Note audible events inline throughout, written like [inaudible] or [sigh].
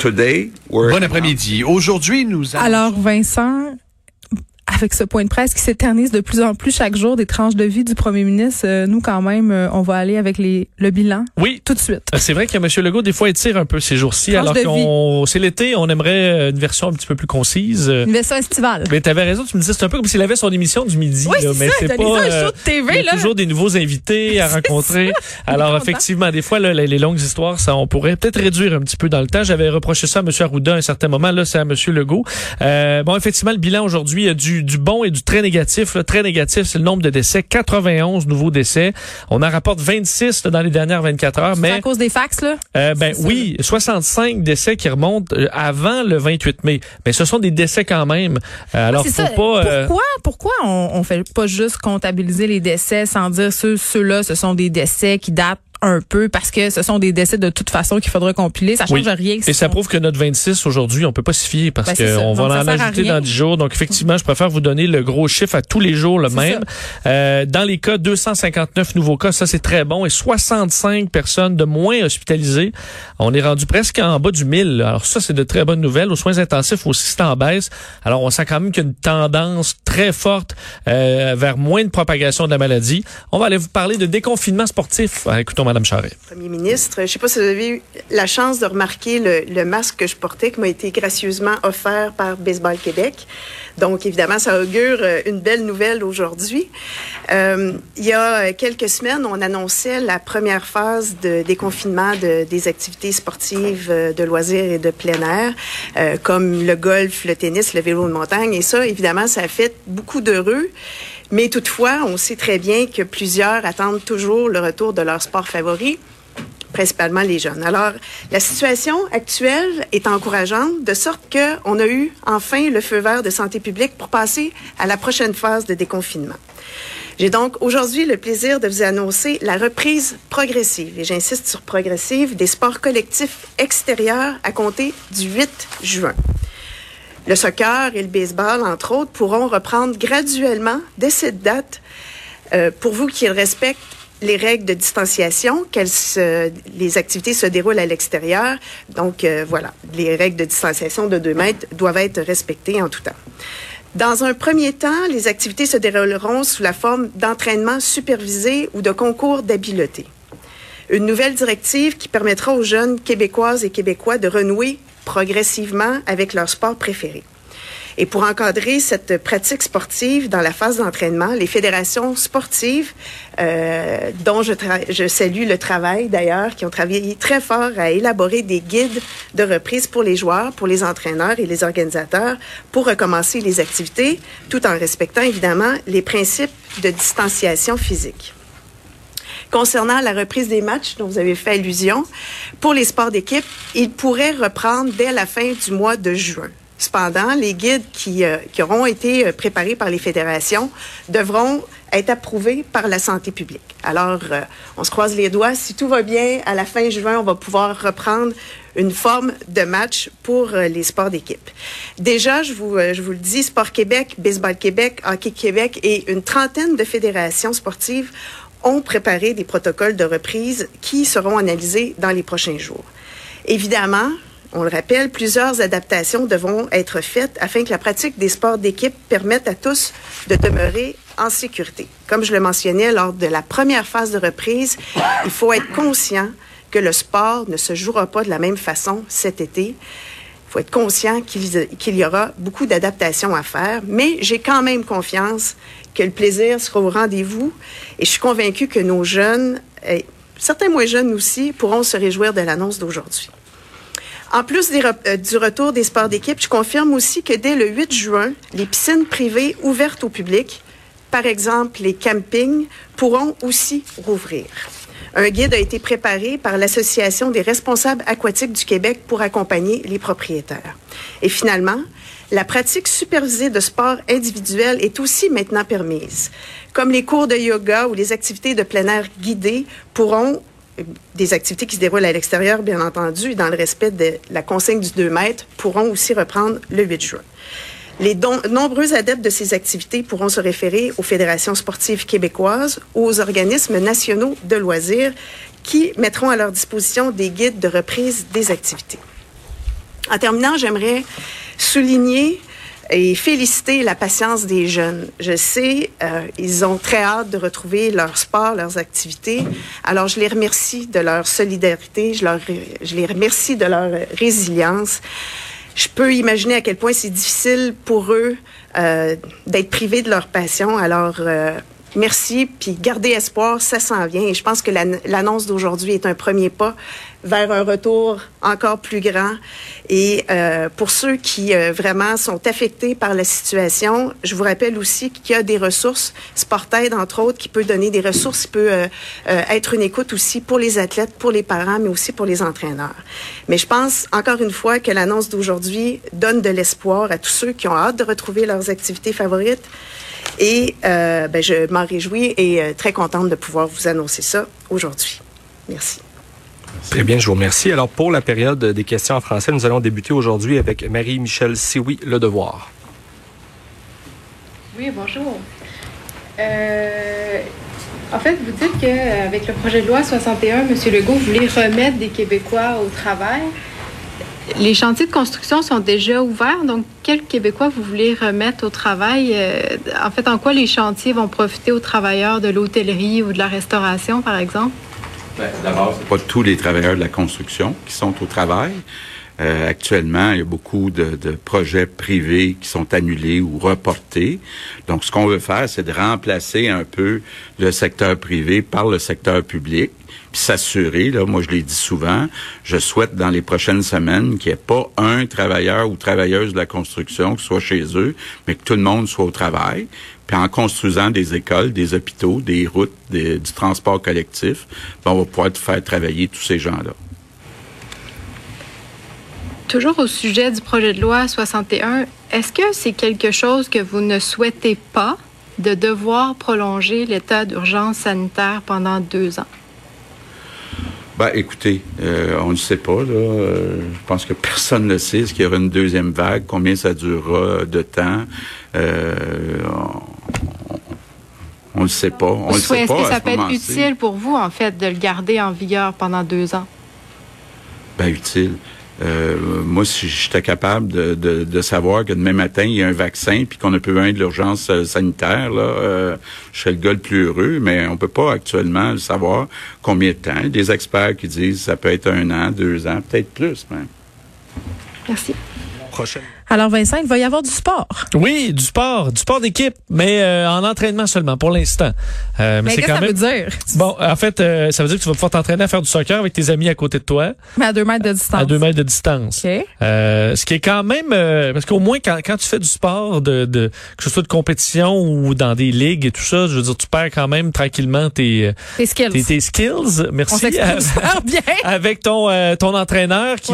Today, we're Bon après-midi. Aujourd'hui, nous allons... Alors, Vincent, avec ce point de presse qui s'éternise de plus en plus chaque jour des tranches de vie du premier ministre, euh, nous, quand même, euh, on va aller avec les, le bilan Oui. tout de suite. Euh, C'est vrai que M. Legault, des fois, étire un peu ces jours-ci, alors qu'on c'est l'été, on aimerait euh, une version un petit peu plus concise. Une version estivale. Mais t'avais raison, tu me disais, c'est un peu comme s'il avait son émission du midi. Oui, là, mais c'est pas. mis ça, un show de TV, il y a toujours des nouveaux invités à [laughs] rencontrer. [laughs] Alors, effectivement, des fois, là, les, longues histoires, ça, on pourrait peut-être réduire un petit peu dans le temps. J'avais reproché ça à M. Arruda à un certain moment. Là, c'est à M. Legault. Euh, bon, effectivement, le bilan aujourd'hui, a du, du bon et du très négatif. Le très négatif, c'est le nombre de décès. 91 nouveaux décès. On en rapporte 26 là, dans les dernières 24 heures. C'est Mais à cause des fax, là? euh, ben oui, 65 décès qui remontent euh, avant le 28 mai. Mais ce sont des décès quand même. Euh, alors C'est faut ça. pas euh, Pourquoi, pourquoi on, on fait pas juste comptabiliser les décès sans dire ceux, ceux-là, ce sont des décès qui datent un peu parce que ce sont des décès de toute façon qu'il faudra compiler. Ça change Oui. rien. Et ça prouve que notre 26 aujourd'hui, on peut pas s'y fier parce Ben, qu'on va en ajouter dans 10 jours. Donc effectivement, je préfère vous donner le gros chiffre à tous les jours, le même. Euh, dans les cas, 259 nouveaux cas, ça c'est très bon. Et 65 personnes de moins hospitalisées. On est rendu presque en bas du 1000. Alors ça, c'est de très bonnes nouvelles. Aux soins intensifs aussi, c'est en baisse. Alors on sent quand même qu'il y a une tendance très forte euh, vers moins de propagation de la maladie. On va aller vous parler de déconfinement sportif. Ah, écoutons Madame. Premier ministre, je ne sais pas si vous avez eu la chance de remarquer le, masque que je portais qui m'a été gracieusement offert par Baseball Québec. Donc, évidemment, ça augure euh, une belle nouvelle aujourd'hui. Euh, il y a quelques semaines, on annonçait la première phase de déconfinement de, des activités sportives euh, de loisirs et de plein air, euh, comme le golf, le tennis, le vélo de montagne. Et ça, évidemment, ça a fait beaucoup d'heureux. Mais toutefois, on sait très bien que plusieurs attendent toujours le retour de leur sport favori principalement les jeunes. Alors, la situation actuelle est encourageante, de sorte qu'on a eu enfin le feu vert de santé publique pour passer à la prochaine phase de déconfinement. J'ai donc aujourd'hui le plaisir de vous annoncer la reprise progressive, et j'insiste sur progressive, des sports collectifs extérieurs à compter du 8 juin. Le soccer et le baseball, entre autres, pourront reprendre graduellement dès cette date, euh, pourvu qu'ils respectent les règles de distanciation, qu'elles se, les activités se déroulent à l'extérieur. Donc, euh, voilà, les règles de distanciation de 2 mètres doivent être respectées en tout temps. Dans un premier temps, les activités se dérouleront sous la forme d'entraînement supervisé ou de concours d'habileté. Une nouvelle directive qui permettra aux jeunes québécoises et québécois de renouer progressivement avec leur sport préféré. Et pour encadrer cette pratique sportive dans la phase d'entraînement, les fédérations sportives, euh, dont je, je salue le travail d'ailleurs, qui ont travaillé très fort à élaborer des guides de reprise pour les joueurs, pour les entraîneurs et les organisateurs, pour recommencer les activités, tout en respectant évidemment les principes de distanciation physique. Concernant la reprise des matchs dont vous avez fait allusion, pour les sports d'équipe, ils pourraient reprendre dès la fin du mois de juin. Cependant, les guides qui, euh, qui auront été euh, préparés par les fédérations devront être approuvés par la santé publique. Alors, euh, on se croise les doigts. Si tout va bien, à la fin juin, on va pouvoir reprendre une forme de match pour les sports d'équipe. Déjà, je vous, je vous le dis, Sport Québec, Baseball Québec, Hockey Québec et une trentaine de fédérations sportives ont préparé des protocoles de reprise qui seront analysés dans les prochains jours. Évidemment, on le rappelle, plusieurs adaptations devront être faites afin que la pratique des sports d'équipe permette à tous de demeurer en sécurité. Comme je le mentionnais lors de la première phase de reprise, il faut être conscient que le sport ne se jouera pas de la même façon cet été. Il faut être conscient qu'il y aura beaucoup d'adaptations à faire, mais j'ai quand même confiance que le plaisir sera au rendez-vous et je suis convaincue que nos jeunes, et certains moins jeunes aussi, pourront se réjouir de l'annonce d'aujourd'hui. En plus euh, du retour des sports d'équipe, je confirme aussi que dès le 8 juin, les piscines privées ouvertes au public, par exemple les campings, pourront aussi rouvrir. Un guide a été préparé par l'Association des responsables aquatiques du Québec pour accompagner les propriétaires. Et finalement, la pratique supervisée de sport individuel est aussi maintenant permise. Comme les cours de yoga ou les activités de plein air guidées pourront des activités qui se déroulent à l'extérieur, bien entendu, dans le respect de la consigne du 2 mètres, pourront aussi reprendre le 8 juin. Les nombreux adeptes de ces activités pourront se référer aux fédérations sportives québécoises ou aux organismes nationaux de loisirs qui mettront à leur disposition des guides de reprise des activités. En terminant, j'aimerais souligner et féliciter la patience des jeunes. Je sais, euh, ils ont très hâte de retrouver leur sport, leurs activités. Alors, je les remercie de leur solidarité, je, les remercie de leur résilience. Je peux imaginer à quel point c'est difficile pour eux euh, d'être privés de leur passion. Alors, euh, merci, puis gardez espoir, ça s'en vient. Et je pense que l'annonce d'aujourd'hui est un premier pas vers un retour encore plus grand. Et euh, pour ceux qui euh, vraiment sont affectés par la situation, je vous rappelle aussi qu'il y a des ressources, Sportaid entre autres, qui peut donner des ressources, qui peut euh, être une écoute aussi pour les athlètes, pour les parents, mais aussi pour les entraîneurs. Mais je pense encore une fois que l'annonce d'aujourd'hui donne de l'espoir à tous ceux qui ont hâte de retrouver leurs activités favorites. Et euh, ben, je m'en réjouis et euh, très contente de pouvoir vous annoncer ça aujourd'hui. Merci. Très bien, je vous remercie. Alors, pour la période des questions en français, nous allons débuter aujourd'hui avec Marie-Michel Sioui, Le Devoir. Oui, bonjour. Euh, en fait, vous dites qu'avec le projet de loi 61, M. Legault voulait remettre des Québécois au travail. Les chantiers de construction sont déjà ouverts, donc quels Québécois vous voulez remettre au travail? Euh, en fait, en quoi les chantiers vont profiter aux travailleurs de l'hôtellerie ou de la restauration, par exemple? Ben, d'abord, ce pas tous les travailleurs de la construction qui sont au travail. Euh, actuellement, il y a beaucoup de, de, projets privés qui sont annulés ou reportés. Donc, ce qu'on veut faire, c'est de remplacer un peu le secteur privé par le secteur public puis s'assurer, là, moi je l'ai dit souvent, je souhaite dans les prochaines semaines qu'il n'y ait pas un travailleur ou travailleuse de la construction qui soit chez eux, mais que tout le monde soit au travail. Puis en construisant des écoles, des hôpitaux, des routes, du transport collectif, ben, on va pouvoir faire travailler tous ces gens-là. Toujours au sujet du projet de loi 61, est-ce que c'est quelque chose que vous ne souhaitez pas de devoir prolonger l'état d'urgence sanitaire pendant deux ans? Ben, écoutez, euh, on ne sait pas. Là. Euh, je pense que personne ne sait. Est-ce qu'il y aura une deuxième vague? Combien ça durera de temps? Euh, on ne sait pas. On Est-ce que ça peut être utile pour vous, en fait, de le garder en vigueur pendant deux ans? Ben, utile. Euh, moi, si j'étais capable de, de, de, savoir que demain matin, il y a un vaccin puis qu'on a besoin de l'urgence euh, sanitaire, là, euh, je serais le gars le plus heureux, mais on peut pas actuellement savoir combien de temps. Des experts qui disent que ça peut être un an, deux ans, peut-être plus même. Merci. Prochaine. Alors Vincent, il va y avoir du sport. Oui, du sport, du sport d'équipe, mais euh, en entraînement seulement pour l'instant. Euh, mais, qu'est-ce que ça veut dire? Bon, en fait, euh, ça veut dire que tu vas pouvoir t'entraîner à faire du soccer avec tes amis à côté de toi. Mais à deux mètres de distance. À deux mètres de distance. Okay. ce qui est quand même parce qu'au moins quand, quand tu fais du sport, de, de que ce soit de compétition ou dans des ligues et tout ça, je veux dire, tu perds quand même tranquillement tes tes skills. Tes, skills. Merci. On [laughs] bien. avec ton ton entraîneur qui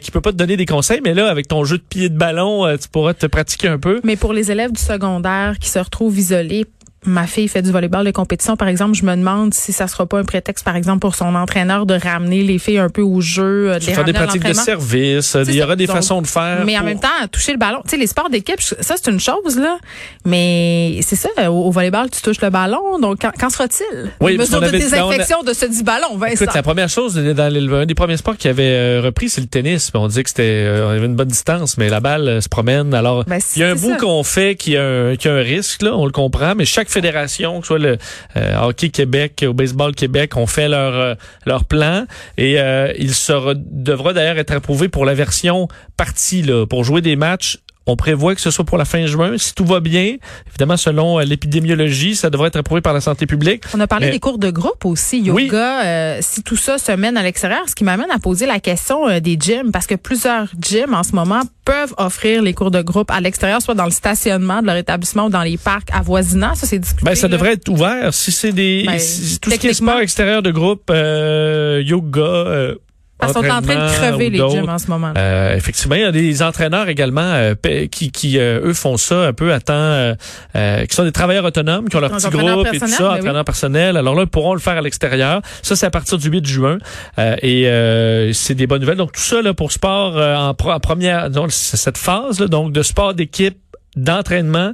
qui peut pas te donner des conseils, mais là avec ton jeu de pied de euh, tu pourras te pratiquer un peu. Mais pour les élèves du secondaire qui se retrouvent isolés, ma fille fait du volleyball de compétition, par exemple, je me demande si ça sera pas un prétexte, par exemple, pour son entraîneur de ramener les filles un peu au jeu, euh, de les faire des pratiques de service. Il y aura des façons de faire. Mais en même temps, toucher le ballon. Tu sais, les sports d'équipe, ça c'est une chose là. Mais c'est ça, au, volleyball, tu touches le ballon. Donc, qu'en sera-t-il? Oui, mesure de désinfection de ce dit ballon, Vincent. Écoute, la première chose, dans un des premiers sports qui avait euh, repris, c'est le tennis. On disait que c'était, euh, on avait une bonne distance, mais la balle se promène. Alors, ben, il y a un bout qu'on fait qui a un, qui a un risque là, on le comprend, mais chaque fédération, que ce soit le euh, Hockey Québec ou Baseball Québec, ont fait leur euh, leur plan. Et euh, il sera devra d'ailleurs être approuvé pour la version partie là, pour jouer des matchs on prévoit que ce soit pour la fin juin. Si tout va bien, évidemment, selon euh, l'épidémiologie, ça devrait être approuvé par la santé publique. On a parlé des cours de groupe aussi, yoga. Euh, si tout ça se mène à l'extérieur, ce qui m'amène à poser la question euh, des gyms, parce que plusieurs gyms en ce moment peuvent offrir les cours de groupe à l'extérieur, soit dans le stationnement de leur établissement ou dans les parcs avoisinants. Ça, c'est discuté. Ben, ça devrait être ouvert. Si c'est des, ben, tout ce qui est sport extérieur de groupe, yoga, ils sont en train de crever les gyms en ce moment. Euh, effectivement, il y a des entraîneurs également euh, qui, qui euh, eux font ça un peu à temps, euh, qui sont des travailleurs autonomes, qui ont leur petit groupe et tout ça, entraîneurs personnels. Alors là, ils pourront le faire à l'extérieur. Ça, c'est à partir du 8 juin. et c'est des bonnes nouvelles. Donc tout ça là pour sport en, première, donc cette phase là, donc de sport d'équipe d'entraînement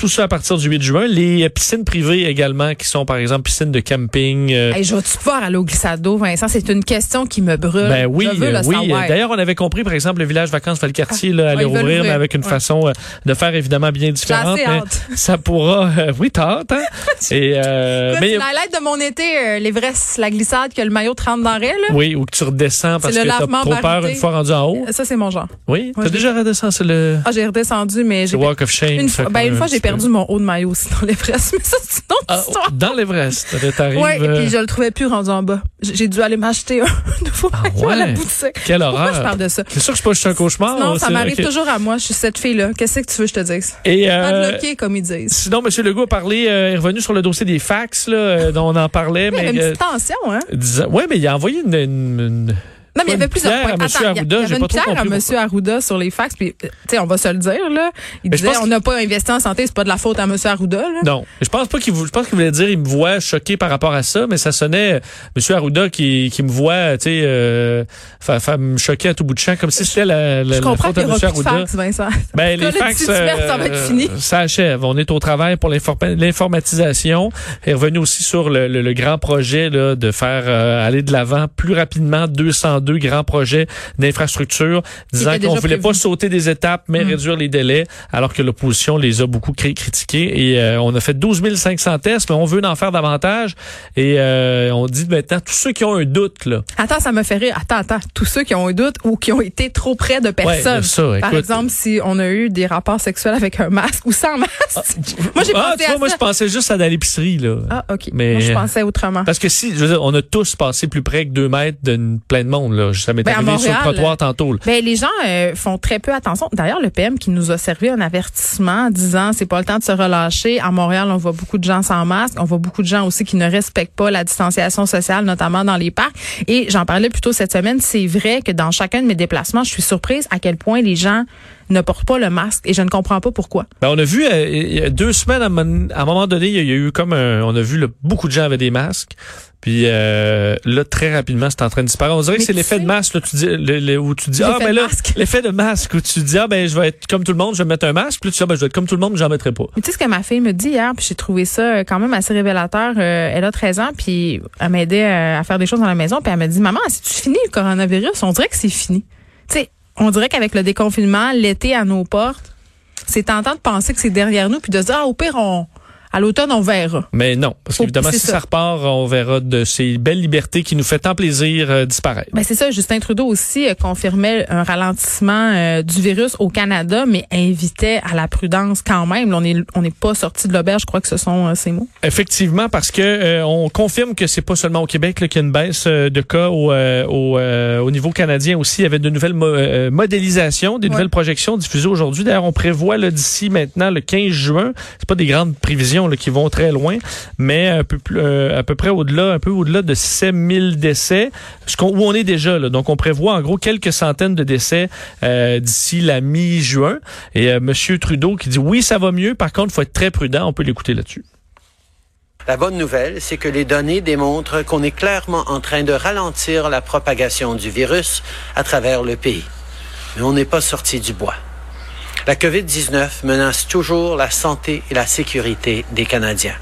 tout ça à partir du 8 juin. Les piscines privées également, qui sont par exemple piscines de camping. Euh... je vais-tu pouvoir aller au glissado, Vincent? C'est une question qui me brûle. Ben oui, je veux le oui. D'ailleurs, on avait compris, par exemple, le village vacances Valcartier là, allait rouvrir, mais avec une façon euh, de faire évidemment bien différente. Mais hâte. ça pourra... Euh, oui, t'as hâte, hein? [laughs] Et, euh, mais... la lettre de mon été, euh, l'Everest, la glissade, que le maillot te rentre dans là. Oui, ou que tu redescends parce que t'as trop peur une fois rendu en haut. Ça, c'est mon genre. Oui? T'as déjà redescendu le... Ah, j'ai redescendu, mais j'ai... Walk of Shame. Une fois, ben, une fois j'ai perdu mon haut de maillot aussi dans l'Everest, [laughs] mais ça, c'est une autre ah, histoire. Dans l'Everest, t'arrives... Oui, et puis je le trouvais plus rendu en bas. J'ai dû aller m'acheter un [laughs] nouveau ah, maillot ouais. à la boutique. Quelle horreur. Pourquoi je parle de ça? C'est sûr que je pas juste un cauchemar. Non, ça m'arrive okay. toujours à moi. Je suis cette fille-là. Qu'est-ce que tu veux que je te dise? Et euh, bloqué, comme ils disent. Sinon, M. Legault a parlé, euh, est revenu sur le dossier des fax, là, euh, dont on en parlait. mais, [laughs] mais il y avait une petite tension, hein? Oui, mais il a envoyé une, une, une non, mais il y avait plusieurs points. Attends, Arruda, il y avait une pierre à M. Arruda sur les fax. Puis, tu sais, on va se le dire, là. Il mais disait, on n'a pas investi en santé, c'est pas de la faute à M. Arruda, là. Non. Je pense pas qu'il, je pense qu'il voulait dire, il me voit choqué par rapport à ça, mais ça sonnait, M. Arruda qui, qui me voit, tu sais, euh, me choquer à tout bout de champ, comme si c'était la, la, je la faute à M. Arruda. Fax, Vincent. Ben, les fax, euh, ça va être fini. ça achève. On est au travail pour l'informatisation. Est revenu aussi sur le, le, le grand projet, là, de faire euh, aller de l'avant plus rapidement 202 grands projets d'infrastructure, disant qu'on voulait prévu. pas sauter des étapes, mais Mm. réduire les délais, alors que l'opposition les a beaucoup cri- critiqués. Et euh, on a fait 12 500 tests, mais on veut en faire davantage. Et euh, on dit maintenant, tous ceux qui ont un doute, là, Attends, ça me fait rire. Attends, attends. Tous ceux qui ont un doute ou qui ont été trop près de personnes. ça, Par exemple, si on a eu des rapports sexuels avec un masque ou sans masque. moi, j'ai ah, pensé tu vois, à moi, ça. je pensais juste à à l'épicerie, là. Ah, OK. Mais- Moi, je pensais autrement. Parce que si, je veux dire, on a tous passé plus près que deux mètres d'une plein de monde, là. Ça m'est Ben, arrivé sur le Montréal, trottoir tantôt, là. Ben, les gens euh, font très peu attention. D'ailleurs, le PM qui nous a servi un avertissement en disant c'est pas le temps de se relâcher. À Montréal, on voit beaucoup de gens sans masque. On voit beaucoup de gens aussi qui ne respectent pas la distanciation sociale, notamment dans les parcs. Et j'en parlais plus tôt cette semaine. C'est vrai que dans chacun de mes déplacements, je suis surprise à quel point les gens ne portent pas le masque et je ne comprends pas pourquoi. Ben, on a vu euh, il y a deux semaines à, un moment- donné, il y a- eu comme un, on a vu beaucoup de gens avaient des masques. Puis euh, là, très rapidement, c'est en train de disparaître. On dirait que Mais c'est l'effet sais- de masque là, tu dis, le- le- où tu dis ah L'effet ben là, [laughs] l'effet de masque où tu dis ah ben je vais être comme tout le monde, je vais mettre un masque. Puis là, tu dis ah ben je vais être comme tout le monde, mais j'en mettrai pas. Mais tu sais ce que ma fille me dit hier, puis j'ai trouvé ça euh, quand même assez révélateur. Euh, elle a 13 ans, puis elle m'aidait euh, à faire des choses dans la maison, puis elle m'a dit maman, si tu finis le coronavirus, on dirait que c'est fini. Tu sais, on dirait qu'avec le déconfinement, l'été à nos portes, c'est tentant de penser que c'est derrière nous, puis de se dire ah au pire on à l'automne on verra. Mais non, parce qu'évidemment, si ça. ça. repart, on verra de ces belles libertés qui nous fait tant plaisir euh, disparaître. Ben c'est ça, Justin Trudeau aussi euh, confirmait un ralentissement euh, du virus au Canada, mais invitait à la prudence quand même. Là, on est on n'est pas sorti de l'auberge, je crois que ce sont ces mots. Effectivement, parce que on confirme que c'est pas seulement au Québec qu'il y a une baisse de cas au, au, au niveau canadien aussi. Il y avait de nouvelles mo- modélisations, des Ouais. nouvelles projections diffusées aujourd'hui. D'ailleurs, on prévoit d'ici maintenant le 15 juin. C'est pas des grandes prévisions qui vont très loin, mais euh, à peu près au-delà, un peu au-delà de 7000 décès, où on est déjà. Donc, on prévoit en gros quelques centaines de décès euh, d'ici la mi-juin. Et euh, Monsieur Trudeau qui dit oui, ça va mieux. Par contre, faut être très prudent. On peut l'écouter là-dessus. La bonne nouvelle, c'est que les données démontrent qu'on est clairement en train de ralentir la propagation du virus à travers le pays. Mais on n'est pas sorti du bois. La COVID-19 menace toujours la santé et la sécurité des Canadiens.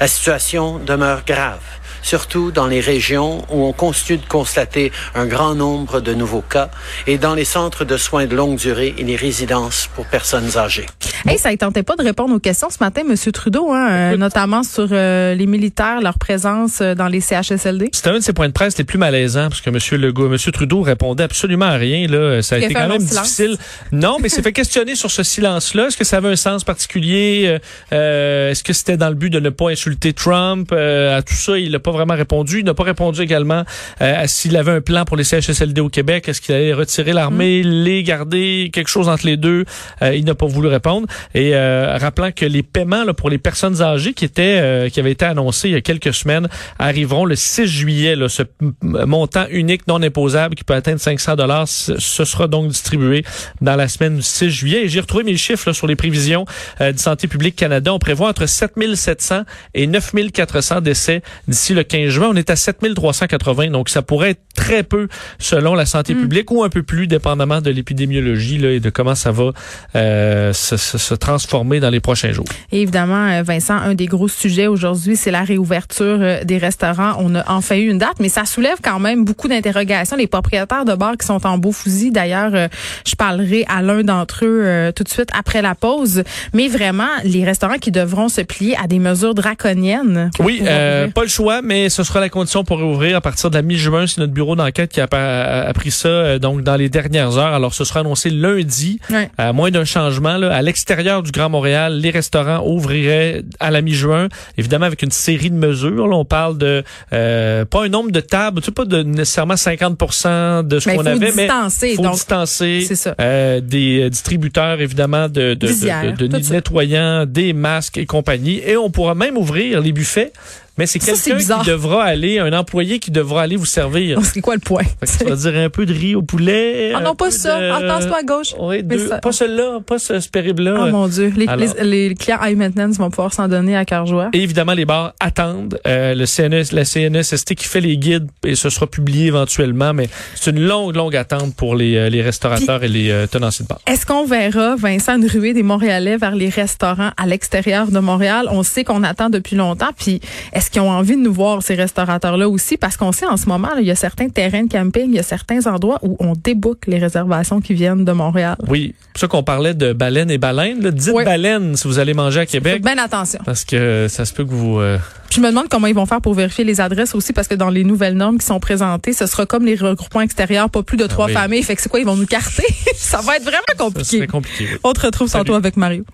La situation demeure grave, surtout dans les régions où on continue de constater un grand nombre de nouveaux cas et dans les centres de soins de longue durée et les résidences pour personnes âgées. Hey, ça ne tentait pas de répondre aux questions ce matin, M. Trudeau, hein, euh, notamment sur euh, les militaires, leur présence euh, dans les CHSLD. C'était un de ses points de presse les plus malaisants parce que M. Legault, M. Trudeau répondait absolument à rien. Là, ça a Il été quand même difficile. Non, mais il s'est fait questionner sur ce silence-là. Est-ce que ça avait un sens particulier? Euh, euh, Est-ce que c'était dans le but de ne pas insulter Trump? Euh, À tout ça, il n'a pas vraiment répondu. Il n'a pas répondu également euh, à s'il avait un plan pour les CHSLD au Québec. Est-ce qu'il allait retirer l'armée, les garder, quelque chose entre les deux? Euh, Il n'a pas voulu répondre. Et euh, rappelant que les paiements là, pour les personnes âgées qui étaient euh, qui avaient été annoncés il y a quelques semaines arriveront le 6 juillet. Là, ce montant unique non imposable qui peut atteindre 500 dollars, ce ce sera donc distribué dans la semaine du 6 juillet. Et j'ai retrouvé mes chiffres là, sur les prévisions euh, de Santé publique Canada. On prévoit entre 7700 et 9400 décès d'ici le 15 juin, on est à 7380. Donc, ça pourrait être très peu selon la santé mm. publique ou un peu plus dépendamment de l'épidémiologie et de comment ça va euh, se, se, transformer dans les prochains jours. Et évidemment, euh, Vincent, un des gros sujets aujourd'hui, c'est la réouverture euh, des restaurants. On a enfin eu une date, mais ça soulève quand même beaucoup d'interrogations. Les propriétaires de bars qui sont en beau fusil, d'ailleurs, je parlerai à l'un d'entre eux tout de suite après la pause. Mais vraiment, les restaurants qui devront se plier à des mesures draconiennes. Oui, pas le choix, mais ce sera la condition pour réouvrir à partir de la mi-juin. C'est notre bureau d'enquête qui a, pris ça donc dans les dernières heures. Alors, ce sera annoncé lundi, à moins d'un changement. Là, à l'extérieur du Grand Montréal, les restaurants ouvriraient à la mi-juin, évidemment avec une série de mesures. Là, on parle de euh, pas un nombre de tables, tu sais, pas de nécessairement 50% de ce qu'on avait, distancer, mais faut donc, distancer euh, des distributeurs évidemment de, de, de, de nettoyants, des masques et compagnie. Et on pourra même ouvrir les buffets mais c'est quelqu'un qui devra aller, un employé qui devra aller vous servir. [laughs] C'est quoi le point? tu vas dire un peu de riz au poulet. Ah non, pas ça. De... toi à gauche. Oui, Pas celui-là, pas ce, ce là Oh mon Dieu. Les, les, clients high maintenance vont pouvoir s'en donner à cœur joie. Et évidemment, les bars attendent. Euh, le CNS, la CNSST qui fait les guides et ce sera publié éventuellement, mais c'est une longue, longue attente pour les, euh, les restaurateurs et les euh, tenanciers de bars. Est-ce qu'on verra, Vincent, une ruée des Montréalais vers les restaurants à l'extérieur de Montréal? On sait qu'on attend depuis longtemps. Puis, est-ce qu'ils ont envie de nous voir, ces restaurateurs-là aussi? Parce qu'on sait en ce moment, il y a certains terrains de camping, il y a certains endroits où on déboucle les réservations qui viennent de Montréal. Oui, c'est pour ça qu'on parlait de baleines et baleines. Dites baleines si vous allez manger à Québec. Faites bien attention. Parce que ça se peut que vous... Euh, je me demande comment ils vont faire pour vérifier les adresses aussi, parce que dans les nouvelles normes qui sont présentées, ce sera comme les regroupements extérieurs, pas plus de trois ah familles. Fait que c'est quoi, ils vont nous carter? [laughs] ça va être vraiment compliqué. compliqué. On te retrouve tantôt avec Mario.